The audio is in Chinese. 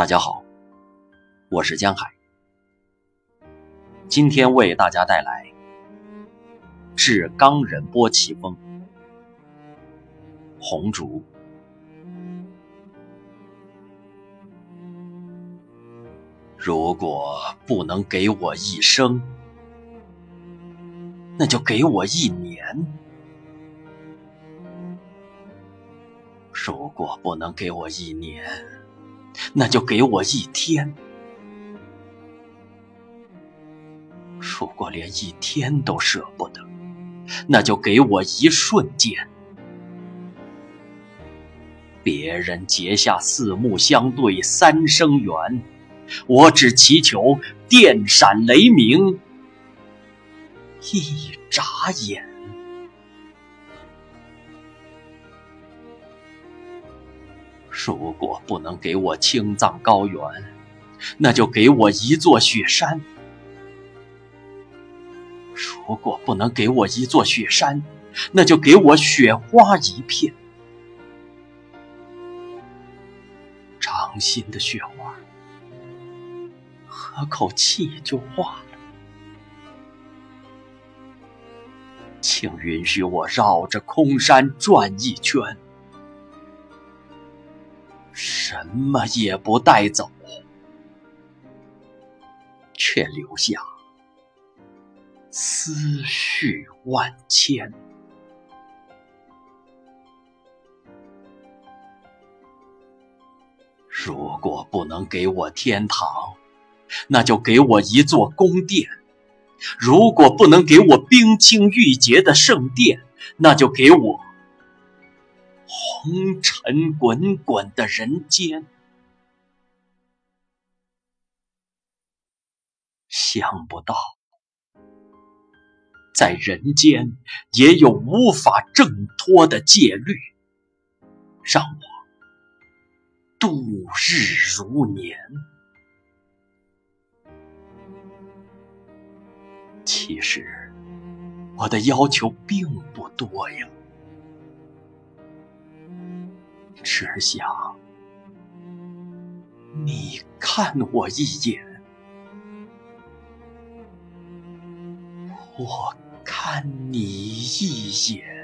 大家好，我是江海，今天为大家带来《致冈仁波齐峰》红烛。如果不能给我一生，那就给我一年；如果不能给我一年，那就给我一天；如果连一天都舍不得，那就给我一瞬间。别人结下四目相对三生缘，我只祈求电闪雷鸣一眨眼。如果不能给我青藏高原，那就给我一座雪山；如果不能给我一座雪山，那就给我雪花一片。掌心的雪花，喝口气就化了。请允许我绕着空山转一圈，什么也不带走，却留下思绪万千。如果不能给我天堂，那就给我一座宫殿；如果不能给我冰清玉洁的圣殿，那就给我红尘滚滚的人间。想不到，在人间也有无法挣脱的戒律，让我。度日如年。其实，我的要求并不多呀，只想你看我一眼，我看你一眼。